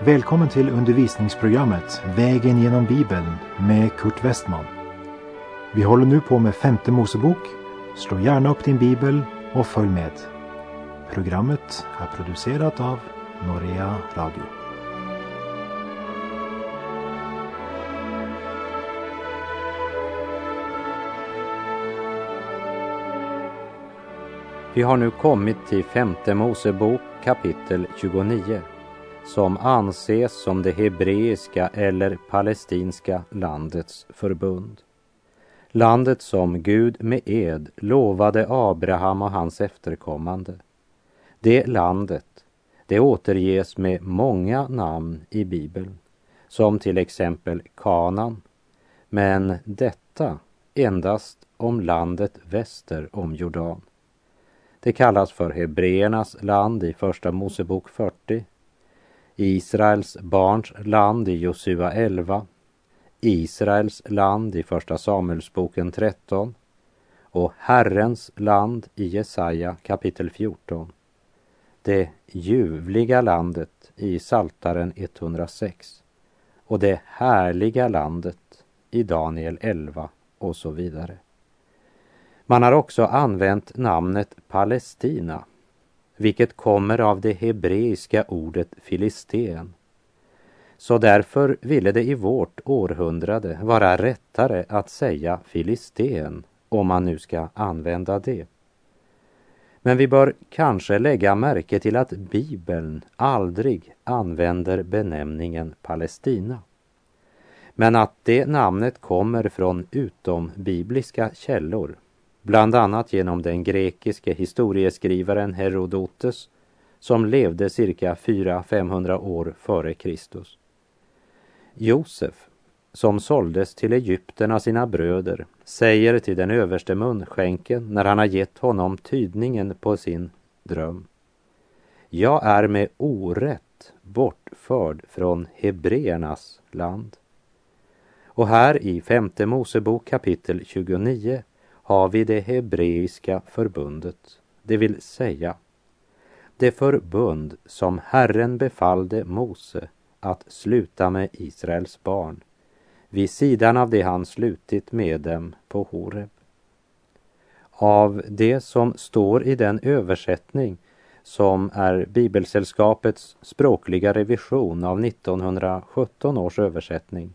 Välkommen till undervisningsprogrammet Vägen genom Bibeln med Kurt Westman. Vi håller nu på med femte Mosebok. Slå gärna upp din bibel och följ med. Programmet är producerat av Norea Radio. Vi har nu kommit till femte Mosebok kapitel 29 som anses som det hebreiska eller palestinska landets förbund. Landet som Gud med ed lovade Abraham och hans efterkommande. Det landet, det återges med många namn i Bibeln, som till exempel Kanan, men detta endast om landet väster om Jordan. Det kallas för Hebreernas land i Första Mosebok 40 Israels barns land i Josua 11, Israels land i Första Samuelsboken 13 och Herrens land i Jesaja kapitel 14. Det ljuvliga landet i Saltaren 106 och det härliga landet i Daniel 11 och så vidare. Man har också använt namnet Palestina vilket kommer av det hebreiska ordet filisten. Så därför ville det i vårt århundrade vara rättare att säga filisten, om man nu ska använda det. Men vi bör kanske lägga märke till att Bibeln aldrig använder benämningen Palestina. Men att det namnet kommer från utombibliska källor bland annat genom den grekiske historieskrivaren Herodotus som levde cirka 400-500 år före Kristus. Josef, som såldes till Egypten av sina bröder, säger till den överste munskänken när han har gett honom tydningen på sin dröm. Jag är med orätt bortförd från hebreernas land. Och här i femte Mosebok kapitel 29 har vi det hebreiska förbundet, det vill säga det förbund som Herren befallde Mose att sluta med Israels barn vid sidan av det han slutit med dem på Horeb. Av det som står i den översättning som är Bibelsällskapets språkliga revision av 1917 års översättning,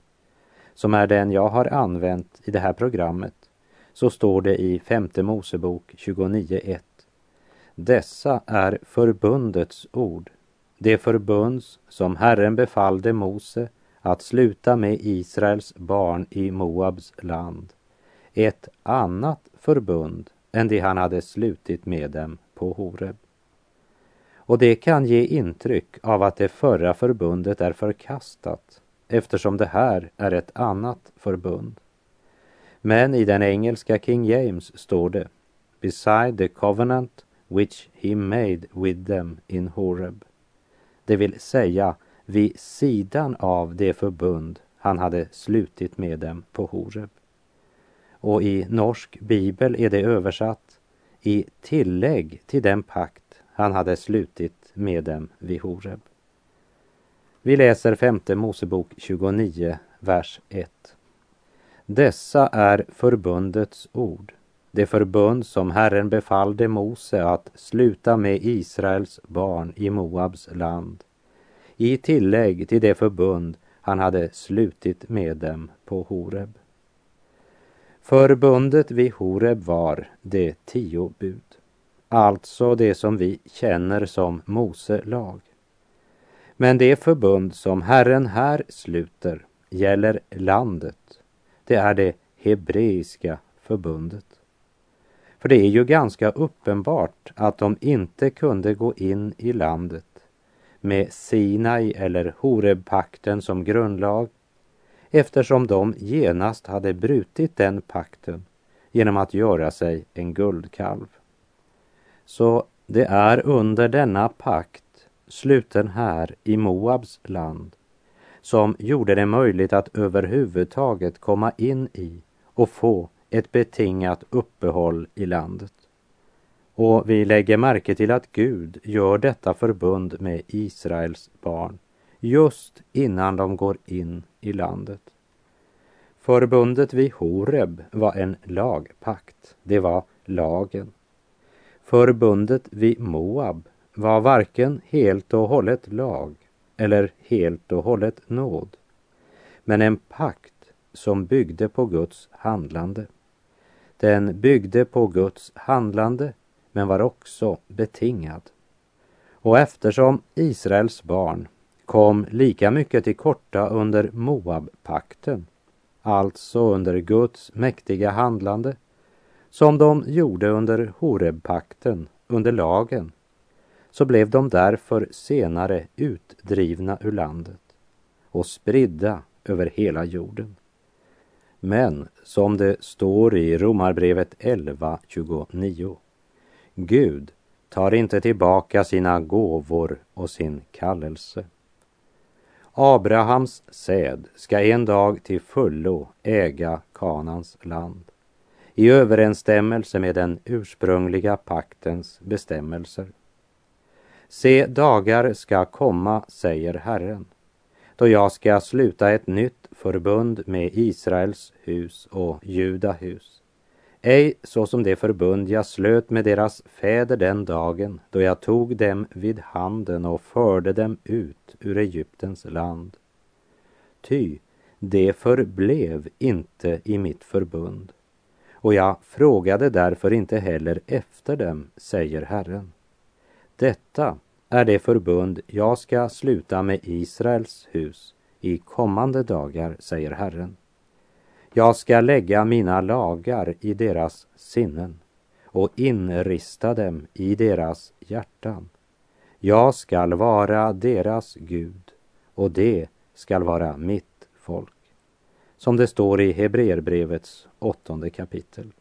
som är den jag har använt i det här programmet, så står det i femte Mosebok 29.1. Dessa är förbundets ord, det förbunds som Herren befallde Mose att sluta med Israels barn i Moabs land. Ett annat förbund än det han hade slutit med dem på Horeb. Och det kan ge intryck av att det förra förbundet är förkastat eftersom det här är ett annat förbund. Men i den engelska King James står det Beside the covenant which he made with them in Horeb. Det vill säga vid sidan av det förbund han hade slutit med dem på Horeb. Och i norsk bibel är det översatt i tillägg till den pakt han hade slutit med dem vid Horeb. Vi läser femte Mosebok 29, vers 1. Dessa är förbundets ord, det förbund som Herren befallde Mose att sluta med Israels barn i Moabs land, i tillägg till det förbund han hade slutit med dem på Horeb. Förbundet vid Horeb var de tio bud, alltså det som vi känner som Mose lag. Men det förbund som Herren här sluter gäller landet det är det hebreiska förbundet. För det är ju ganska uppenbart att de inte kunde gå in i landet med Sinai eller Horebpakten som grundlag eftersom de genast hade brutit den pakten genom att göra sig en guldkalv. Så det är under denna pakt, sluten här i Moabs land, som gjorde det möjligt att överhuvudtaget komma in i och få ett betingat uppehåll i landet. Och vi lägger märke till att Gud gör detta förbund med Israels barn just innan de går in i landet. Förbundet vid Horeb var en lagpakt, det var lagen. Förbundet vid Moab var varken helt och hållet lag eller helt och hållet nåd, men en pakt som byggde på Guds handlande. Den byggde på Guds handlande men var också betingad. Och eftersom Israels barn kom lika mycket till korta under Moabpakten, alltså under Guds mäktiga handlande, som de gjorde under Horebpakten, under lagen, så blev de därför senare utdrivna ur landet och spridda över hela jorden. Men som det står i Romarbrevet 11.29 Gud tar inte tillbaka sina gåvor och sin kallelse. Abrahams säd ska en dag till fullo äga Kanans land i överensstämmelse med den ursprungliga paktens bestämmelser. Se, dagar ska komma, säger Herren, då jag ska sluta ett nytt förbund med Israels hus och Juda hus ej så som det förbund jag slöt med deras fäder den dagen då jag tog dem vid handen och förde dem ut ur Egyptens land. Ty det förblev inte i mitt förbund och jag frågade därför inte heller efter dem, säger Herren. Detta är det förbund jag ska sluta med Israels hus i kommande dagar, säger Herren. Jag ska lägga mina lagar i deras sinnen och inrista dem i deras hjärtan. Jag skall vara deras Gud och det skall vara mitt folk. Som det står i Hebreerbrevets åttonde kapitel.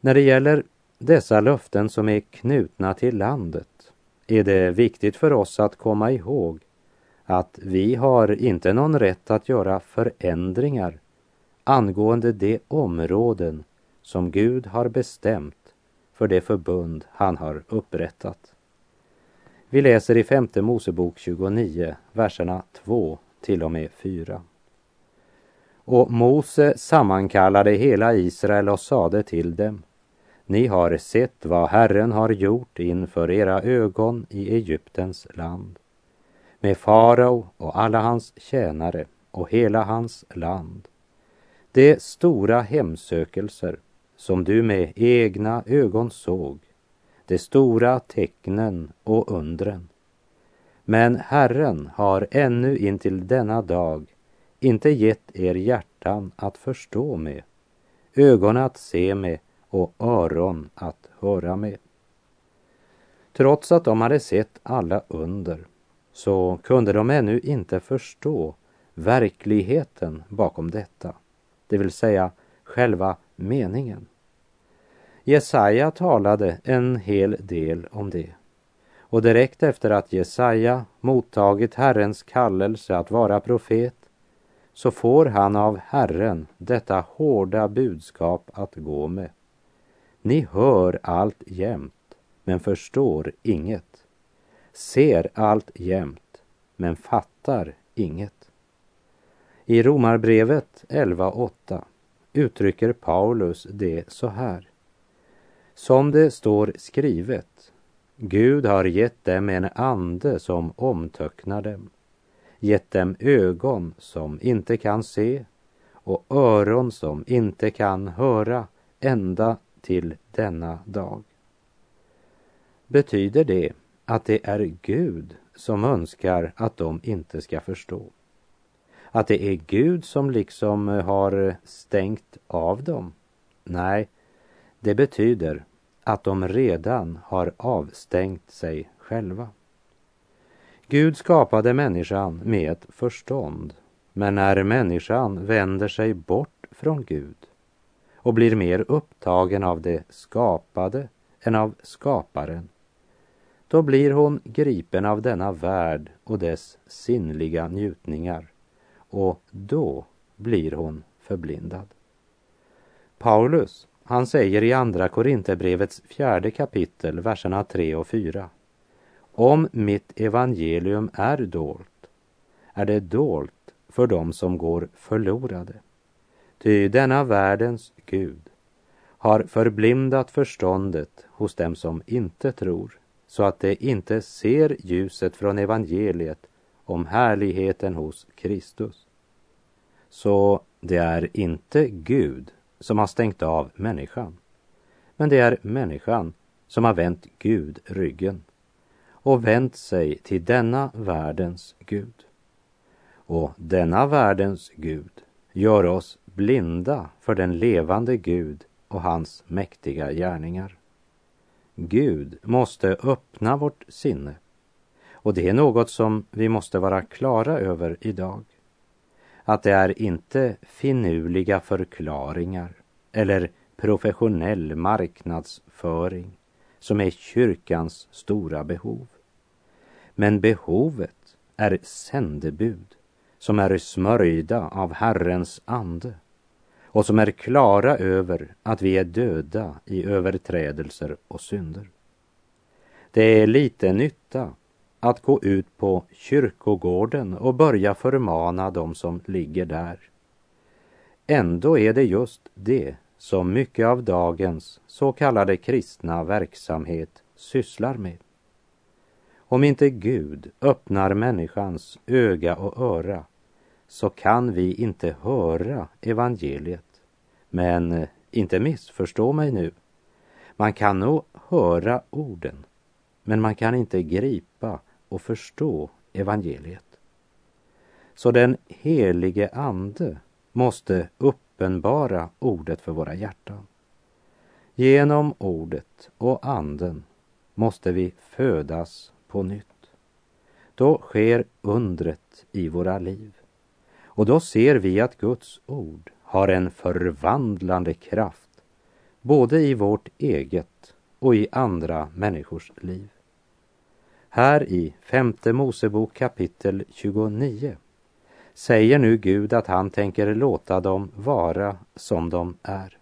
När det gäller dessa löften som är knutna till landet är det viktigt för oss att komma ihåg att vi har inte någon rätt att göra förändringar angående de områden som Gud har bestämt för det förbund han har upprättat. Vi läser i femte Mosebok 29, verserna 2 till och med 4. Och Mose sammankallade hela Israel och sade till dem ni har sett vad Herren har gjort inför era ögon i Egyptens land. Med farao och alla hans tjänare och hela hans land. De stora hemsökelser som du med egna ögon såg, de stora tecknen och undren. Men Herren har ännu intill denna dag inte gett er hjärtan att förstå med, ögon att se med och öron att höra med. Trots att de hade sett alla under så kunde de ännu inte förstå verkligheten bakom detta det vill säga själva meningen. Jesaja talade en hel del om det. Och direkt efter att Jesaja mottagit Herrens kallelse att vara profet så får han av Herren detta hårda budskap att gå med. Ni hör allt jämt, men förstår inget. Ser allt jämt, men fattar inget. I Romarbrevet 11.8 uttrycker Paulus det så här. Som det står skrivet, Gud har gett dem en ande som omtöcknar dem, gett dem ögon som inte kan se och öron som inte kan höra ända till denna dag. Betyder det att det är Gud som önskar att de inte ska förstå? att det är Gud som liksom eh, har stängt av dem. Nej, det betyder att de redan har avstängt sig själva. Gud skapade människan med ett förstånd, men när människan vänder sig bort från Gud och blir mer upptagen av det skapade än av skaparen, då blir hon gripen av denna värld och dess sinnliga njutningar och då blir hon förblindad. Paulus, han säger i Andra Korinthierbrevets fjärde kapitel, verserna 3 och 4. Om mitt evangelium är dolt, är det dolt för dem som går förlorade. Ty denna världens Gud har förblindat förståndet hos dem som inte tror, så att de inte ser ljuset från evangeliet om härligheten hos Kristus. Så det är inte Gud som har stängt av människan, men det är människan som har vänt Gud ryggen och vänt sig till denna världens Gud. Och denna världens Gud gör oss blinda för den levande Gud och hans mäktiga gärningar. Gud måste öppna vårt sinne och det är något som vi måste vara klara över idag. Att det är inte finurliga förklaringar eller professionell marknadsföring som är kyrkans stora behov. Men behovet är sändebud som är smörjda av Herrens ande och som är klara över att vi är döda i överträdelser och synder. Det är lite nytta att gå ut på kyrkogården och börja förmana dem som ligger där. Ändå är det just det som mycket av dagens så kallade kristna verksamhet sysslar med. Om inte Gud öppnar människans öga och öra så kan vi inte höra evangeliet. Men eh, inte missförstå mig nu. Man kan nog höra orden, men man kan inte gripa och förstå evangeliet. Så den helige Ande måste uppenbara ordet för våra hjärtan. Genom ordet och anden måste vi födas på nytt. Då sker undret i våra liv. Och då ser vi att Guds ord har en förvandlande kraft både i vårt eget och i andra människors liv. Här i femte Mosebok kapitel 29 säger nu Gud att han tänker låta dem vara som de är.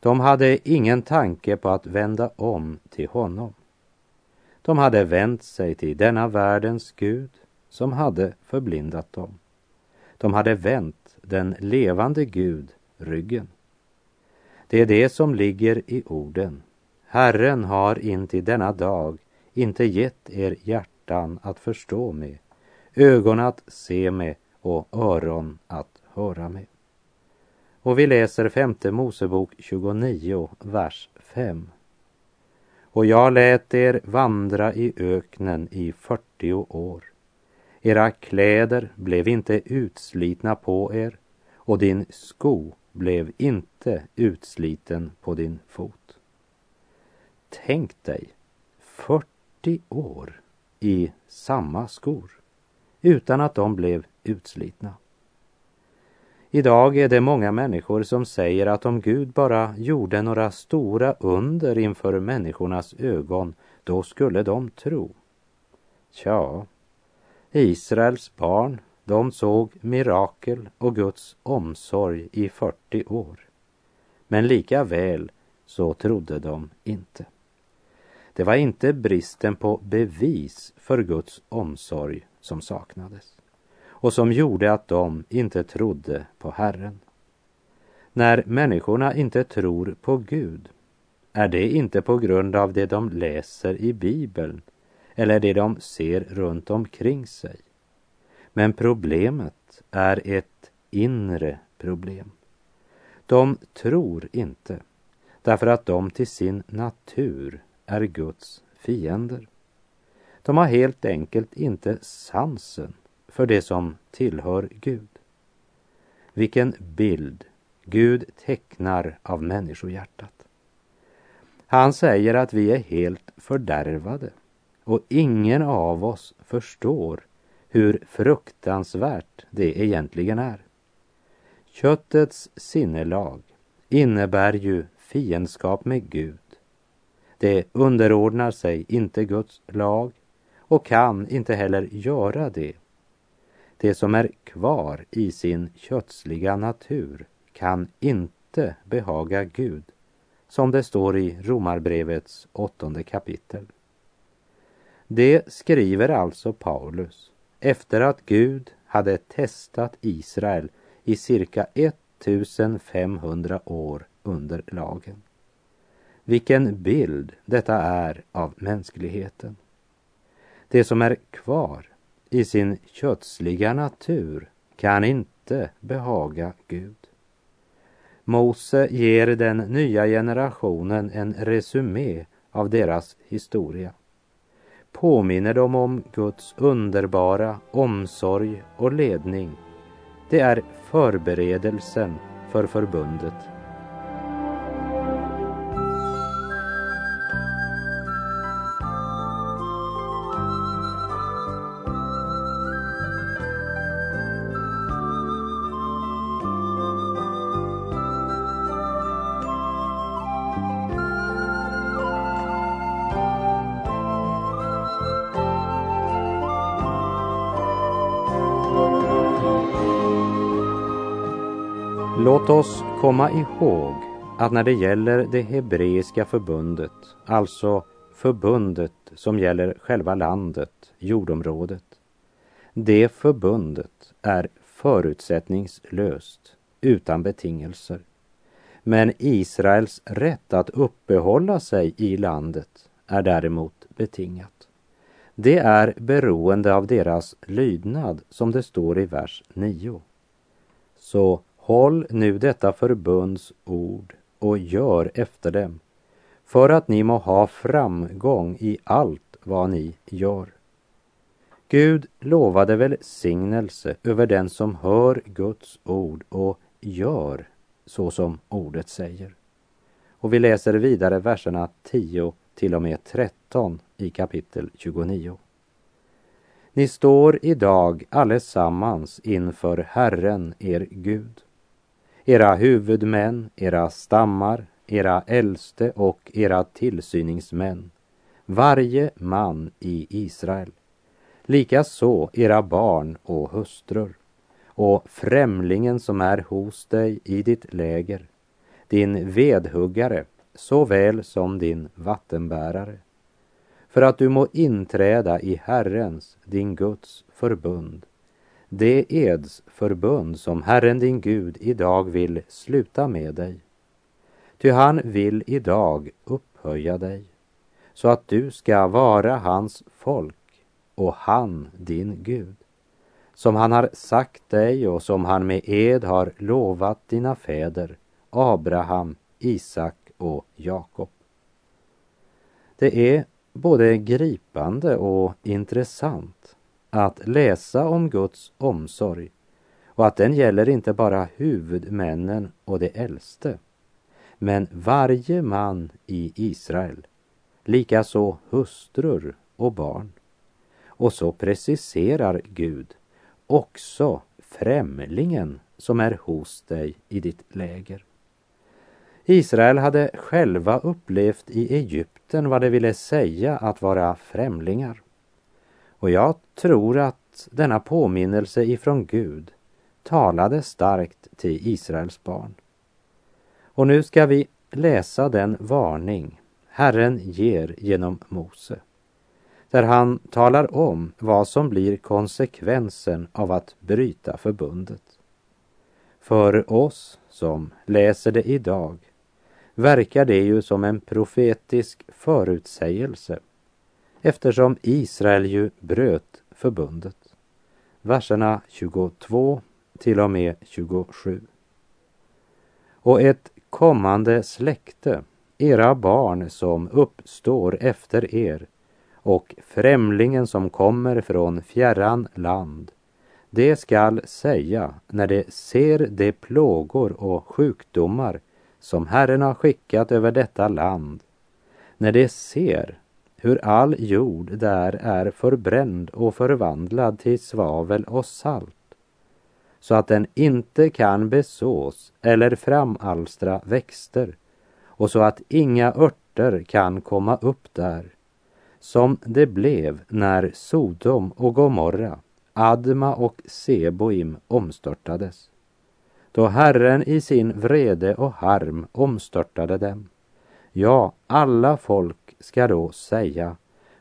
De hade ingen tanke på att vända om till honom. De hade vänt sig till denna världens Gud som hade förblindat dem. De hade vänt den levande Gud ryggen. Det är det som ligger i orden. Herren har intill denna dag inte gett er hjärtan att förstå med, ögon att se med och öron att höra med. Och vi läser femte Mosebok 29, vers 5. Och jag lät er vandra i öknen i 40 år era kläder blev inte utslitna på er och din sko blev inte utsliten på din fot. Tänk dig 40 år i samma skor utan att de blev utslitna. Idag är det många människor som säger att om Gud bara gjorde några stora under inför människornas ögon, då skulle de tro. Tja, Israels barn, de såg mirakel och Guds omsorg i 40 år. Men lika väl så trodde de inte. Det var inte bristen på bevis för Guds omsorg som saknades och som gjorde att de inte trodde på Herren. När människorna inte tror på Gud är det inte på grund av det de läser i Bibeln eller det de ser runt omkring sig. Men problemet är ett inre problem. De tror inte därför att de till sin natur är Guds fiender. De har helt enkelt inte sansen för det som tillhör Gud. Vilken bild Gud tecknar av människohjärtat. Han säger att vi är helt fördärvade och ingen av oss förstår hur fruktansvärt det egentligen är. Köttets sinnelag innebär ju fiendskap med Gud. Det underordnar sig inte Guds lag och kan inte heller göra det. Det som är kvar i sin kötsliga natur kan inte behaga Gud, som det står i Romarbrevets åttonde kapitel. Det skriver alltså Paulus efter att Gud hade testat Israel i cirka 1500 år under lagen. Vilken bild detta är av mänskligheten. Det som är kvar i sin kötsliga natur kan inte behaga Gud. Mose ger den nya generationen en resumé av deras historia. Påminner de om Guds underbara omsorg och ledning. Det är förberedelsen för förbundet Låt oss komma ihåg att när det gäller det hebreiska förbundet, alltså förbundet som gäller själva landet, jordområdet, det förbundet är förutsättningslöst, utan betingelser. Men Israels rätt att uppehålla sig i landet är däremot betingat. Det är beroende av deras lydnad, som det står i vers 9. Så Håll nu detta förbunds ord och gör efter dem, för att ni må ha framgång i allt vad ni gör. Gud lovade välsignelse över den som hör Guds ord och gör så som ordet säger. Och vi läser vidare verserna 10 till och med 13 i kapitel 29. Ni står idag allesammans inför Herren, er Gud era huvudmän, era stammar, era äldste och era tillsyningsmän, varje man i Israel. Likaså era barn och hustrur. Och främlingen som är hos dig i ditt läger, din vedhuggare såväl som din vattenbärare, för att du må inträda i Herrens, din Guds förbund det edsförbund som Herren din Gud idag vill sluta med dig. Ty han vill idag upphöja dig så att du ska vara hans folk och han din Gud. Som han har sagt dig och som han med ed har lovat dina fäder Abraham, Isak och Jakob. Det är både gripande och intressant att läsa om Guds omsorg och att den gäller inte bara huvudmännen och de äldste, men varje man i Israel, likaså hustrur och barn. Och så preciserar Gud också främlingen som är hos dig i ditt läger. Israel hade själva upplevt i Egypten vad det ville säga att vara främlingar. Och jag tror att denna påminnelse ifrån Gud talade starkt till Israels barn. Och nu ska vi läsa den varning Herren ger genom Mose. Där han talar om vad som blir konsekvensen av att bryta förbundet. För oss som läser det idag verkar det ju som en profetisk förutsägelse eftersom Israel ju bröt förbundet. Verserna 22 till och med 27. Och ett kommande släkte, era barn som uppstår efter er och främlingen som kommer från fjärran land, det skall säga när det ser de plågor och sjukdomar som Herren har skickat över detta land, när det ser hur all jord där är förbränd och förvandlad till svavel och salt, så att den inte kan besås eller framalstra växter, och så att inga örter kan komma upp där, som det blev när Sodom och Gomorra, Adma och Seboim omstörtades, då Herren i sin vrede och harm omstörtade dem. Ja, alla folk ska då säga,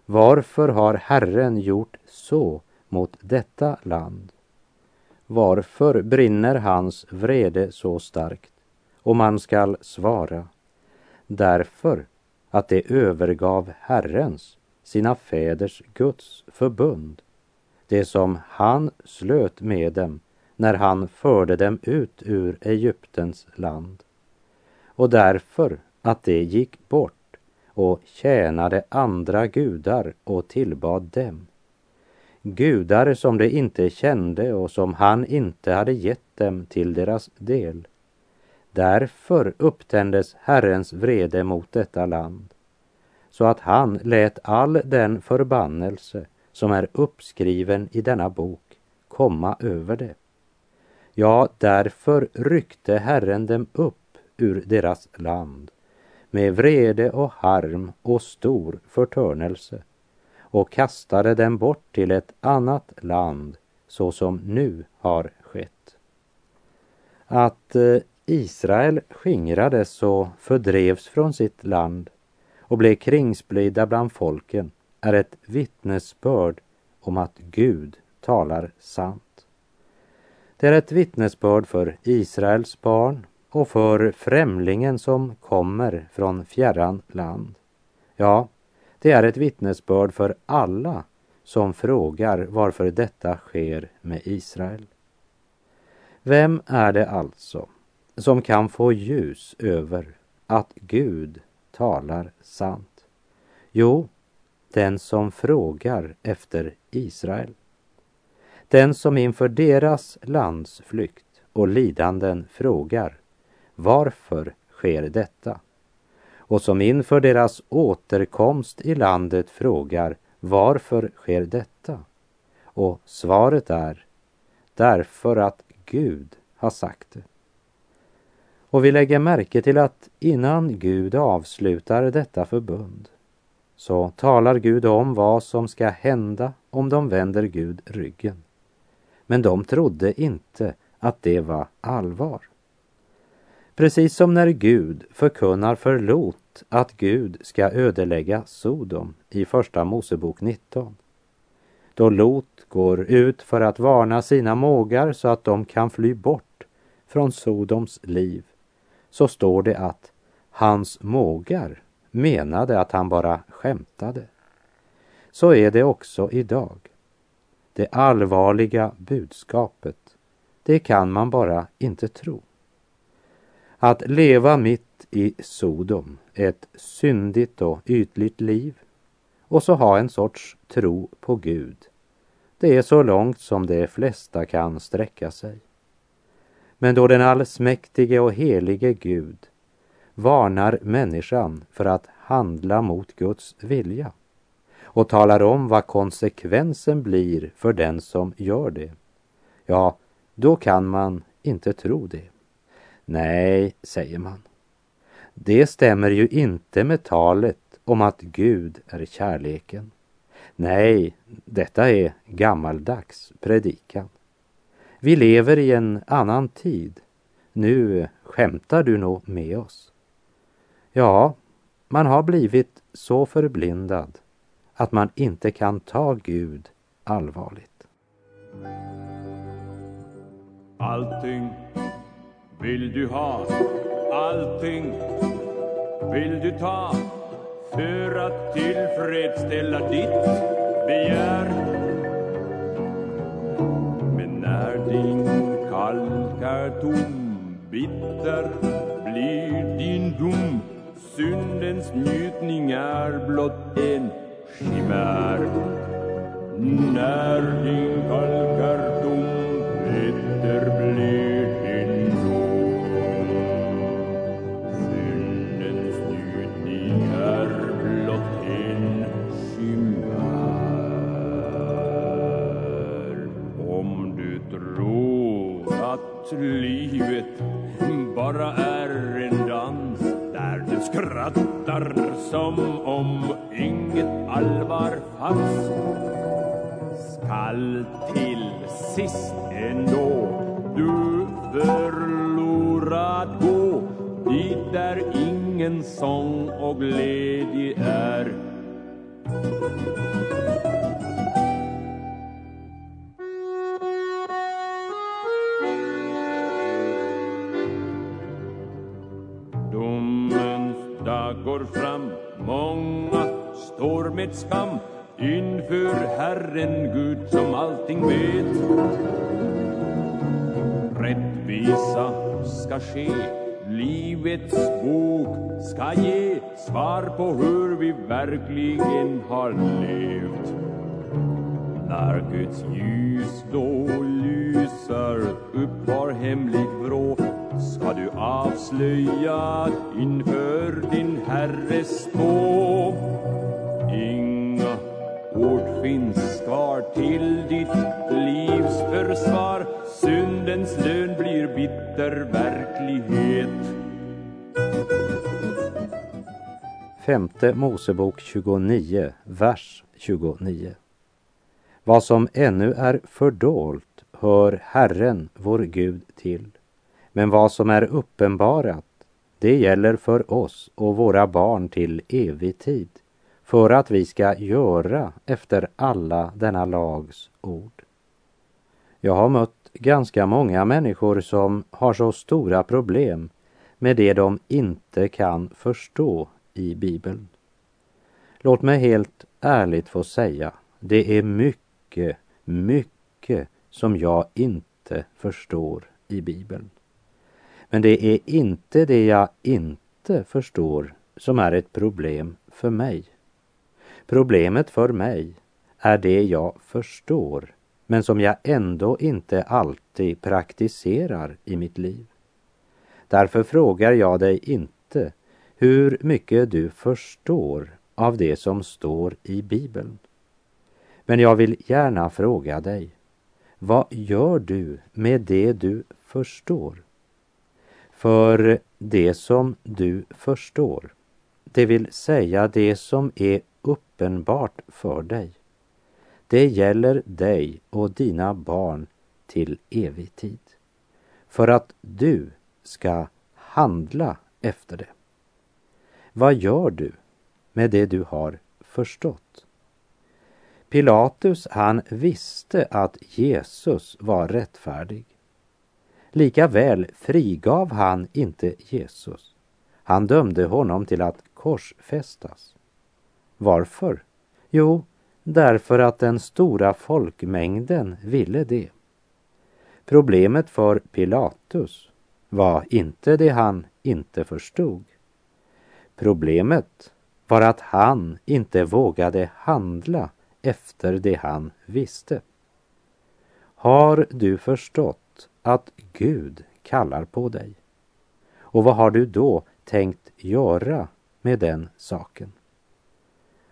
varför har Herren gjort så mot detta land? Varför brinner hans vrede så starkt? Och man skall svara, därför att det övergav Herrens, sina fäders Guds förbund, det som han slöt med dem när han förde dem ut ur Egyptens land. Och därför att det gick bort och tjänade andra gudar och tillbad dem. Gudar som de inte kände och som han inte hade gett dem till deras del. Därför upptändes Herrens vrede mot detta land, så att han lät all den förbannelse som är uppskriven i denna bok komma över det. Ja, därför ryckte Herren dem upp ur deras land med vrede och harm och stor förtörnelse och kastade dem bort till ett annat land så som nu har skett. Att eh, Israel skingrades och fördrevs från sitt land och blev kringsplida bland folken är ett vittnesbörd om att Gud talar sant. Det är ett vittnesbörd för Israels barn och för främlingen som kommer från fjärran land. Ja, det är ett vittnesbörd för alla som frågar varför detta sker med Israel. Vem är det alltså som kan få ljus över att Gud talar sant? Jo, den som frågar efter Israel. Den som inför deras landsflykt och lidanden frågar varför sker detta? Och som inför deras återkomst i landet frågar varför sker detta? Och svaret är därför att Gud har sagt det. Och vi lägger märke till att innan Gud avslutar detta förbund så talar Gud om vad som ska hända om de vänder Gud ryggen. Men de trodde inte att det var allvar. Precis som när Gud förkunnar för Lot att Gud ska ödelägga Sodom i Första Mosebok 19. Då Lot går ut för att varna sina mågar så att de kan fly bort från Sodoms liv, så står det att hans mågar menade att han bara skämtade. Så är det också idag. Det allvarliga budskapet, det kan man bara inte tro. Att leva mitt i Sodom, ett syndigt och ytligt liv, och så ha en sorts tro på Gud. Det är så långt som de flesta kan sträcka sig. Men då den allsmäktige och helige Gud varnar människan för att handla mot Guds vilja och talar om vad konsekvensen blir för den som gör det, ja, då kan man inte tro det. Nej, säger man. Det stämmer ju inte med talet om att Gud är kärleken. Nej, detta är gammaldags predikan. Vi lever i en annan tid. Nu skämtar du nog med oss. Ja, man har blivit så förblindad att man inte kan ta Gud allvarligt. Allting vill du ha, allting vill du ta för att tillfredsställa ditt begär. Men när din kalk är tom, bitter blir din dom. Syndens njutning är blott en chimär. När din kalk är tom, bitter blir bara är en dans där du skrattar som om inget allvar fanns. Skall till sist ändå du förlorad gå. Dit där ingen sång och glädje är. Många står med skam inför Herren Gud som allting vet. Rättvisa ska ske, livets bok ska ge svar på hur vi verkligen har levt. När Guds ljus då lyser upp var hemlig vrå har du avslöjat inför din herres tå? Inga ord finns kvar till ditt livs försvar. Syndens lön blir bitter verklighet. Femte Mosebok 29, vers 29. Vad som ännu är fördolt hör Herren, vår Gud, till. Men vad som är uppenbarat, det gäller för oss och våra barn till evig tid, för att vi ska göra efter alla denna lags ord. Jag har mött ganska många människor som har så stora problem med det de inte kan förstå i Bibeln. Låt mig helt ärligt få säga, det är mycket, mycket som jag inte förstår i Bibeln. Men det är inte det jag inte förstår som är ett problem för mig. Problemet för mig är det jag förstår men som jag ändå inte alltid praktiserar i mitt liv. Därför frågar jag dig inte hur mycket du förstår av det som står i Bibeln. Men jag vill gärna fråga dig, vad gör du med det du förstår? För det som du förstår, det vill säga det som är uppenbart för dig, det gäller dig och dina barn till evig tid. För att du ska handla efter det. Vad gör du med det du har förstått? Pilatus, han visste att Jesus var rättfärdig. Likaväl frigav han inte Jesus. Han dömde honom till att korsfästas. Varför? Jo, därför att den stora folkmängden ville det. Problemet för Pilatus var inte det han inte förstod. Problemet var att han inte vågade handla efter det han visste. Har du förstått att Gud kallar på dig? Och vad har du då tänkt göra med den saken?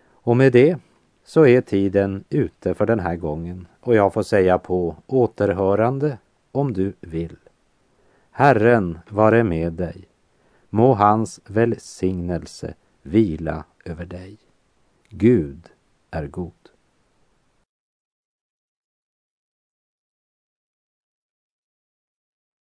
Och med det så är tiden ute för den här gången och jag får säga på återhörande om du vill. Herren vare med dig. Må hans välsignelse vila över dig. Gud är god.